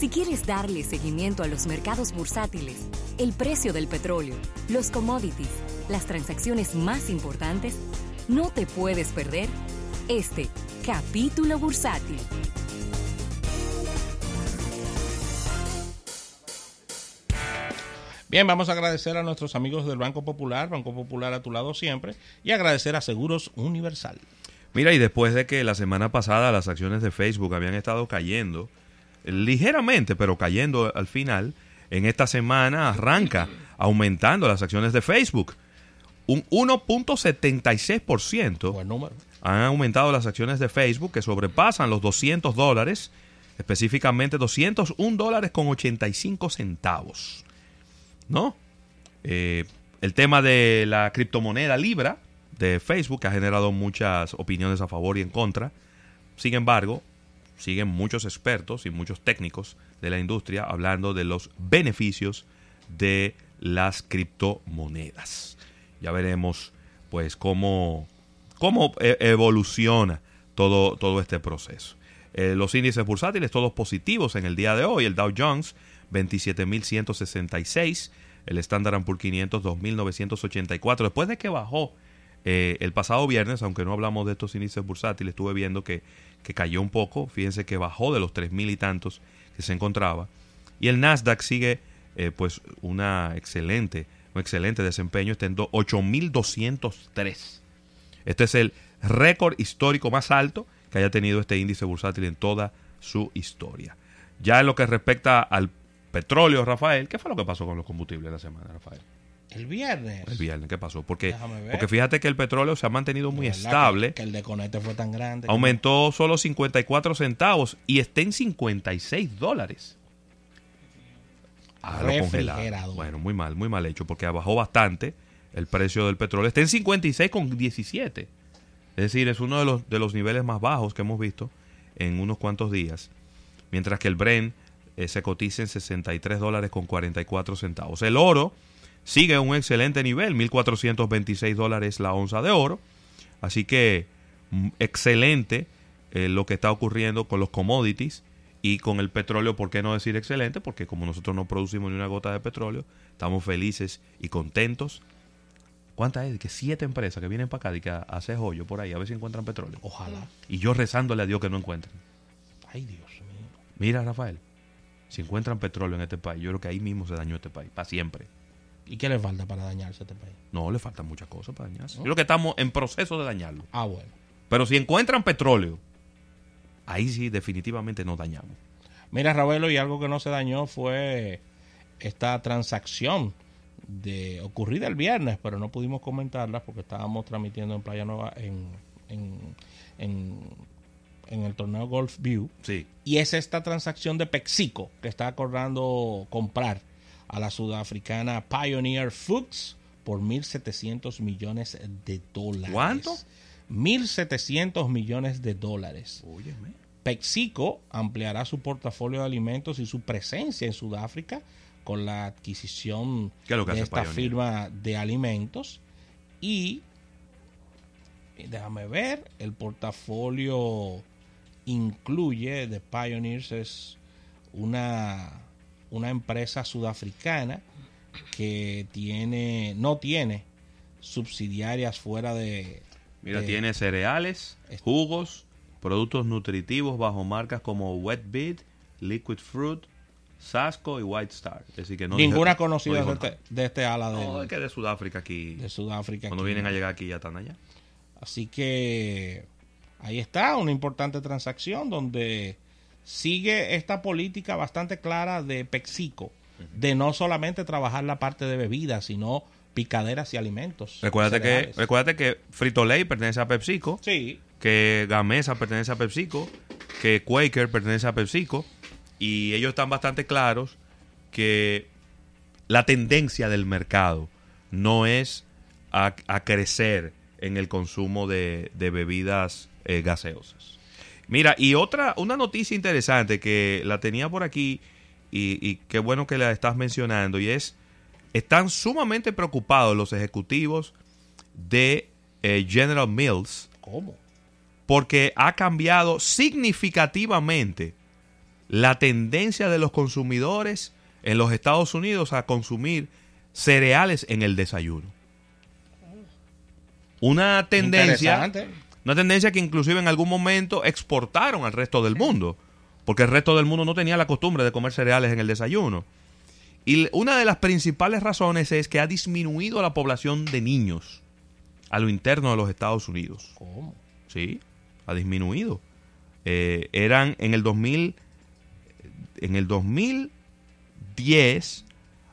Si quieres darle seguimiento a los mercados bursátiles, el precio del petróleo, los commodities, las transacciones más importantes, no te puedes perder este capítulo bursátil. Bien, vamos a agradecer a nuestros amigos del Banco Popular, Banco Popular a tu lado siempre, y agradecer a Seguros Universal. Mira, y después de que la semana pasada las acciones de Facebook habían estado cayendo, ligeramente, pero cayendo al final, en esta semana arranca aumentando las acciones de Facebook. Un 1.76% Buen número. han aumentado las acciones de Facebook que sobrepasan los 200 dólares, específicamente 201 dólares con 85 centavos. ¿No? Eh, el tema de la criptomoneda Libra de Facebook ha generado muchas opiniones a favor y en contra. Sin embargo, siguen muchos expertos y muchos técnicos de la industria hablando de los beneficios de las criptomonedas. Ya veremos pues cómo, cómo e- evoluciona todo, todo este proceso. Eh, los índices bursátiles todos positivos en el día de hoy. El Dow Jones 27.166, el Standard Poor's 500 2.984. Después de que bajó eh, el pasado viernes, aunque no hablamos de estos índices bursátiles, estuve viendo que, que cayó un poco. Fíjense que bajó de los 3.000 y tantos que se encontraba. Y el Nasdaq sigue eh, pues una excelente, un excelente desempeño, está en do- 8.203. Este es el récord histórico más alto que haya tenido este índice bursátil en toda su historia. Ya en lo que respecta al petróleo, Rafael, ¿qué fue lo que pasó con los combustibles la semana, Rafael? El viernes. El viernes, ¿qué pasó? Porque, porque fíjate que el petróleo se ha mantenido muy estable. Que, que el desconecte fue tan grande. que- Aumentó solo 54 centavos y está en 56 dólares. Ah, lo congelaron. Bueno, muy mal, muy mal hecho, porque bajó bastante el precio del petróleo. Está en 56,17. Es decir, es uno de los, de los niveles más bajos que hemos visto en unos cuantos días. Mientras que el Brent eh, se cotiza en 63 dólares con 44 centavos. El oro sigue a un excelente nivel, 1.426 dólares la onza de oro. Así que mm, excelente eh, lo que está ocurriendo con los commodities y con el petróleo, ¿por qué no decir excelente? Porque como nosotros no producimos ni una gota de petróleo, estamos felices y contentos. ¿Cuántas es? Que siete empresas que vienen para acá y que hacer hoyo por ahí, a ver si encuentran petróleo. Ojalá. Y yo rezándole a Dios que no encuentren. Ay, Dios mío. Mira, Rafael, si encuentran petróleo en este país, yo creo que ahí mismo se dañó este país, para siempre. ¿Y qué le falta para dañarse a este país? No, le faltan muchas cosas para dañarse. Yo creo que estamos en proceso de dañarlo. Ah, bueno. Pero si encuentran petróleo, ahí sí definitivamente nos dañamos. Mira, Ravelo, y algo que no se dañó fue esta transacción de ocurrida el viernes, pero no pudimos comentarla porque estábamos transmitiendo en Playa Nueva en, en, en, en el torneo Golf View. Sí. Y es esta transacción de Pexico que está acordando comprar a la sudafricana Pioneer Foods por 1.700 millones de dólares. ¿Cuánto? 1.700 millones de dólares. Óyeme. Pexico ampliará su portafolio de alimentos y su presencia en Sudáfrica con la adquisición ¿Qué es lo que de esta Pioneer? firma de alimentos y y déjame ver el portafolio incluye de Pioneers es una una empresa sudafricana que tiene no tiene subsidiarias fuera de Mira, de- tiene cereales, Es- jugos, productos nutritivos bajo marcas como Wet Beat, Liquid Fruit, Sasco y White Star. Es decir, que no ninguna conocida no de este, de este ala del- No, es que de Sudáfrica aquí. de Sudáfrica. Cuando aquí. vienen a llegar aquí ya están allá. Así que ahí está una importante transacción donde sigue esta política bastante clara de Pexico, de no solamente trabajar la parte de bebidas, sino picaderas y alimentos. Recuérdate que, recuérdate que Frito Lay pertenece a PepsiCo, Sí, que Gamesa pertenece a PepsiCo, que Quaker pertenece a PepsiCo, y ellos están bastante claros que la tendencia del mercado no es a, a crecer en el consumo de, de bebidas eh, gaseosas. Mira, y otra, una noticia interesante que la tenía por aquí y, y qué bueno que la estás mencionando, y es, están sumamente preocupados los ejecutivos de eh, General Mills ¿cómo? porque ha cambiado significativamente la tendencia de los consumidores en los Estados Unidos a consumir cereales en el desayuno. Una tendencia, Interesante. Una tendencia que inclusive en algún momento exportaron al resto del mundo, porque el resto del mundo no tenía la costumbre de comer cereales en el desayuno. Y una de las principales razones es que ha disminuido la población de niños a lo interno de los Estados Unidos. ¿Cómo? Sí, ha disminuido. Eh, eran en el 2000, en el 2010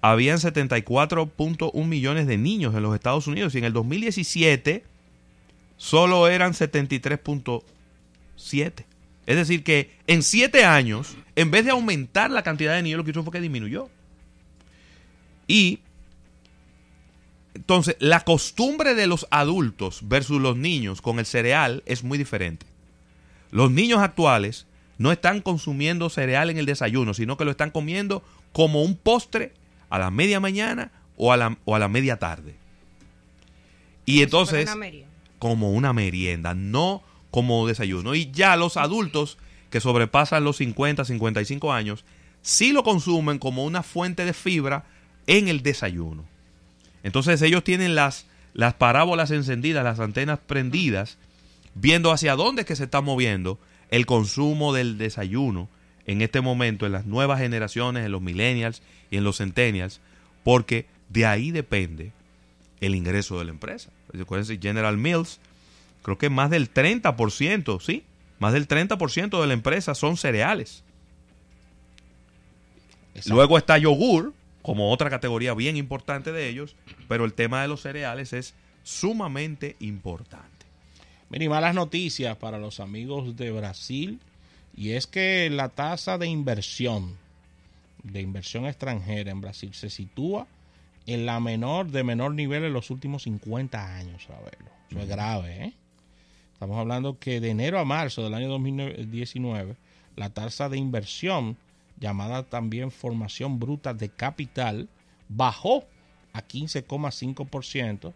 habían 74.1 millones de niños en los Estados Unidos y en el 2017 solo eran 73.7. Es decir que en siete años, en vez de aumentar la cantidad de niños, lo que hizo fue que disminuyó. Y entonces, la costumbre de los adultos versus los niños con el cereal es muy diferente. Los niños actuales no están consumiendo cereal en el desayuno, sino que lo están comiendo como un postre a la media mañana o a la, o a la media tarde. Y entonces. Como una merienda, no como desayuno. Y ya los adultos que sobrepasan los 50, 55 años, sí lo consumen como una fuente de fibra en el desayuno. Entonces ellos tienen las, las parábolas encendidas, las antenas prendidas, viendo hacia dónde es que se está moviendo el consumo del desayuno en este momento en las nuevas generaciones, en los millennials y en los centennials, porque de ahí depende el ingreso de la empresa. Recuerden, General Mills, creo que más del 30%, sí, más del 30% de la empresa son cereales. Exacto. Luego está yogur, como otra categoría bien importante de ellos, pero el tema de los cereales es sumamente importante. Mira, y malas noticias para los amigos de Brasil. Y es que la tasa de inversión, de inversión extranjera en Brasil, se sitúa en la menor, de menor nivel en los últimos 50 años, a verlo. Eso es grave, ¿eh? Estamos hablando que de enero a marzo del año 2019, la tasa de inversión, llamada también formación bruta de capital, bajó a 15,5%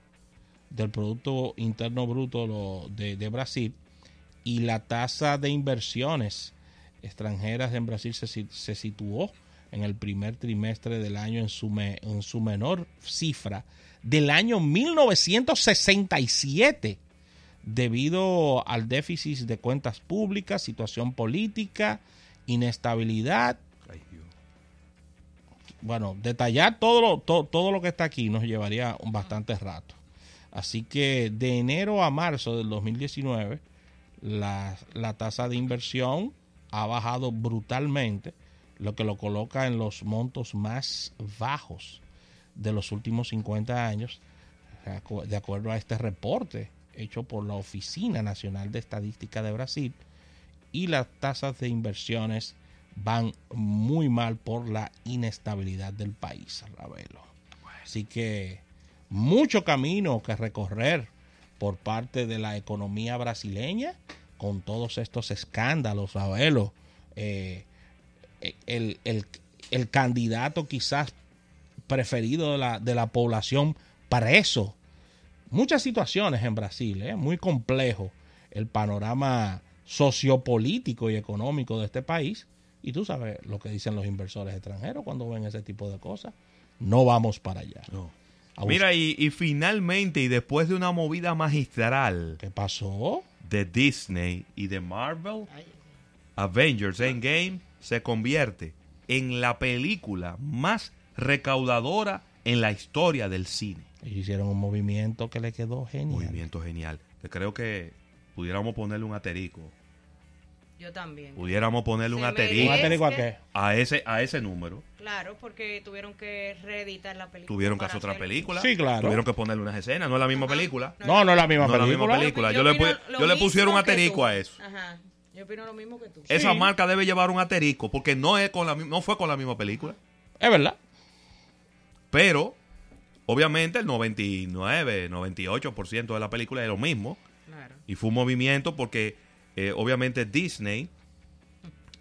del Producto Interno Bruto de, de Brasil y la tasa de inversiones extranjeras en Brasil se, se situó en el primer trimestre del año en su, me- en su menor cifra del año 1967 debido al déficit de cuentas públicas, situación política, inestabilidad. Bueno, detallar todo lo, to- todo lo que está aquí nos llevaría un bastante rato. Así que de enero a marzo del 2019, la, la tasa de inversión ha bajado brutalmente, lo que lo coloca en los montos más bajos de los últimos 50 años, de acu- de acuerdo a este reporte hecho por la Oficina Nacional de Estadística de Brasil. Y las tasas de inversiones van muy mal por la inestabilidad del país, Ravelo. Así que mucho camino que recorrer por parte de la economía brasileña con todos estos escándalos, Ravelo. Eh, el, el- el candidato quizás preferido de la, de la población preso. Muchas situaciones en Brasil, ¿eh? muy complejo el panorama sociopolítico y económico de este país. Y tú sabes lo que dicen los inversores extranjeros cuando ven ese tipo de cosas. No vamos para allá. A Mira, y, y finalmente, y después de una movida magistral ¿Qué pasó? de Disney y de Marvel, Avengers Endgame se convierte en la película más recaudadora en la historia del cine. Ellos hicieron un movimiento que le quedó genial. Movimiento genial. Que creo que pudiéramos ponerle un aterico. Yo también. Pudiéramos ponerle un aterico ¿Un aterico a qué? a ese, a ese número. Claro, porque tuvieron que reeditar la película. Tuvieron que hacer otra película. Sí, claro. Tuvieron que ponerle unas escenas. No es la misma película. No, no es la misma No es la película. misma película. Yo Yo le yo le pusieron un aterico a eso. Ajá. Yo opino lo mismo que tú. Esa Sí. marca debe llevar un aterico porque no, es con la, no fue con la misma película. Es verdad. Pero, obviamente, el 99, 98% de la película es lo mismo. Claro. Y fue un movimiento porque, eh, obviamente, Disney,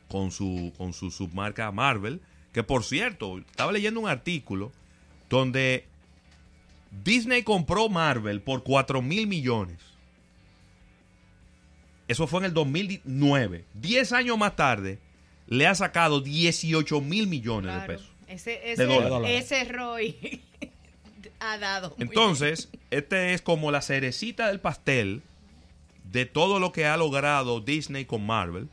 con su, con su submarca Marvel, que por cierto, estaba leyendo un artículo donde Disney compró Marvel por 4 mil millones. Eso fue en el 2009. Diez años más tarde, le ha sacado 18 mil millones de pesos. Ese, De dólares. ese, ese Roy ha dado. Entonces, este es como la cerecita del pastel de todo lo que ha logrado Disney con Marvel,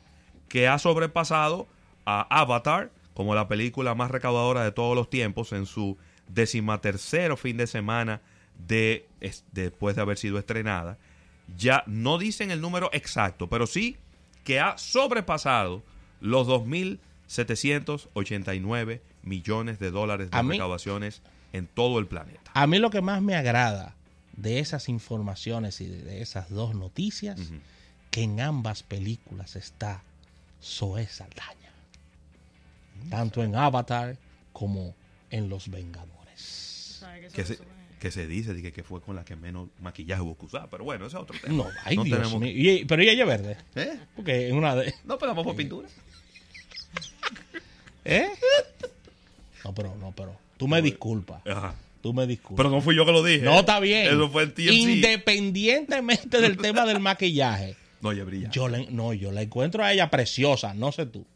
que ha sobrepasado a Avatar como la película más recaudadora de todos los tiempos en su decimatercero fin de semana de, es- después de haber sido estrenada. Ya no dicen el número exacto, pero sí que ha sobrepasado los 2.789 millones de dólares de mí- recaudaciones en todo el planeta. A mí lo que más me agrada de esas informaciones y de esas dos noticias, Ujú. que en ambas películas está Zoe Saldaña. Tanto en Avatar como en Los Vengadores. ¿Sabe que se, que se dice de que, que fue con la que menos maquillaje hubo que usar. Pero bueno, ese es otro tema. No, ay No Dios tenemos- mío. Y- pero ella es verde. ¿Eh? Porque en una de... No, pero vamos por pintura. ¿Eh? No, pero, no, pero. Tú me disculpas. Ajá. Tú me disculpas. Pero no fui yo que lo dije. no está bien. Eso fue el TMC. Independientemente del tema del maquillaje. No, ella brilla. Yo la, no, yo la encuentro a ella preciosa, no sé tú.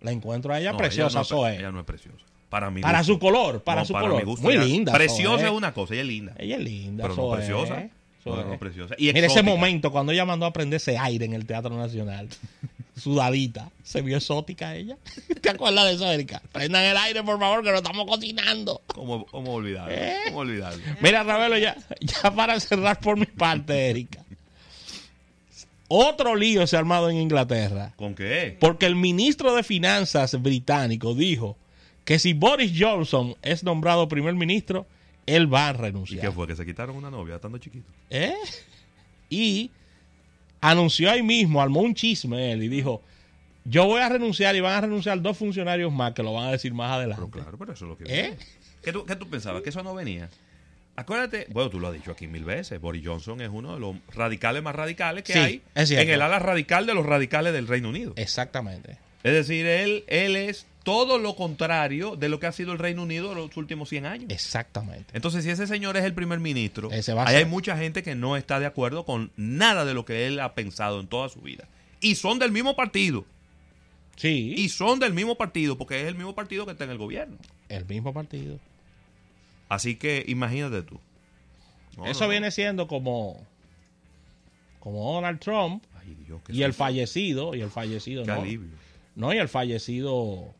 La encuentro a ella No, preciosa, ella no, Zoe. Ella no es preciosa. Para mi para gusto. su color, para No, su color. gusto, Muy linda. Preciosa es una cosa, ella es linda. Ella es linda. Pero no preciosa. Zoe. Pero no preciosa. Y Mira ese momento cuando ella mandó a prender ese aire en el Teatro Nacional. Sudadita. Se vio exótica ella. ¿Te acuerdas de eso, Erika? Prendan el aire, por favor, que lo estamos cocinando. ¿Cómo, cómo olvidarlo? ¿Eh? ¿Cómo olvidarlo? Mira, Ravelo, ya, ya para cerrar por mi parte, Erika. Otro lío se ha armado en Inglaterra. ¿Con qué? Porque el ministro de Finanzas británico dijo que si Boris Johnson es nombrado primer ministro, él va a ¿Y renunciar. qué fue? ¿Que se quitaron una novia estando chiquito? ¿Eh? Y anunció ahí mismo, armó un chisme él y dijo, yo voy a renunciar y van a renunciar dos funcionarios más que lo van a decir más adelante. Pero claro, pero eso es lo que... ¿Eh? ¿Qué tú, qué tú pensabas? ¿Que eso no venía? Acuérdate, bueno, tú lo has dicho aquí mil veces, Boris Johnson es uno de los radicales más radicales que Sí, hay en el ala radical de los radicales del Reino Unido. Exactamente. Es decir, él, él es todo lo contrario de lo que ha sido el Reino Unido los últimos 100 años. Exactamente. Entonces, si ese señor es el primer ministro, ahí hay mucha gente que no está de acuerdo con nada de lo que él ha pensado en toda su vida. Y son del mismo partido. Sí. Y son del mismo partido, porque es el mismo partido que está en el gobierno. el mismo partido. Así que imagínate tú. No, Eso no. viene siendo como como Donald Trump Ay, Dios, y el fallecido y el fallecido Qué alivio. no y el fallecido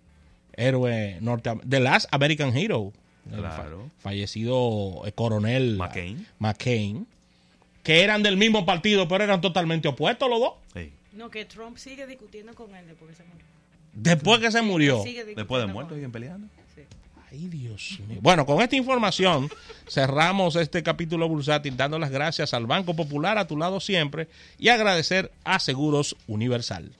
héroe norteamericano The Last American Hero el Claro. fallecido eh, coronel McCain. McCain que eran del mismo partido pero eran totalmente opuestos los dos Sí. No, que Trump sigue discutiendo con él después que se murió. después que se murió Después de muerto siguen peleando. Sí. Ay, Dios mío. Bueno, con esta información cerramos este capítulo bursátil dando las gracias al Banco Popular a tu lado siempre y agradecer a Seguros Universal.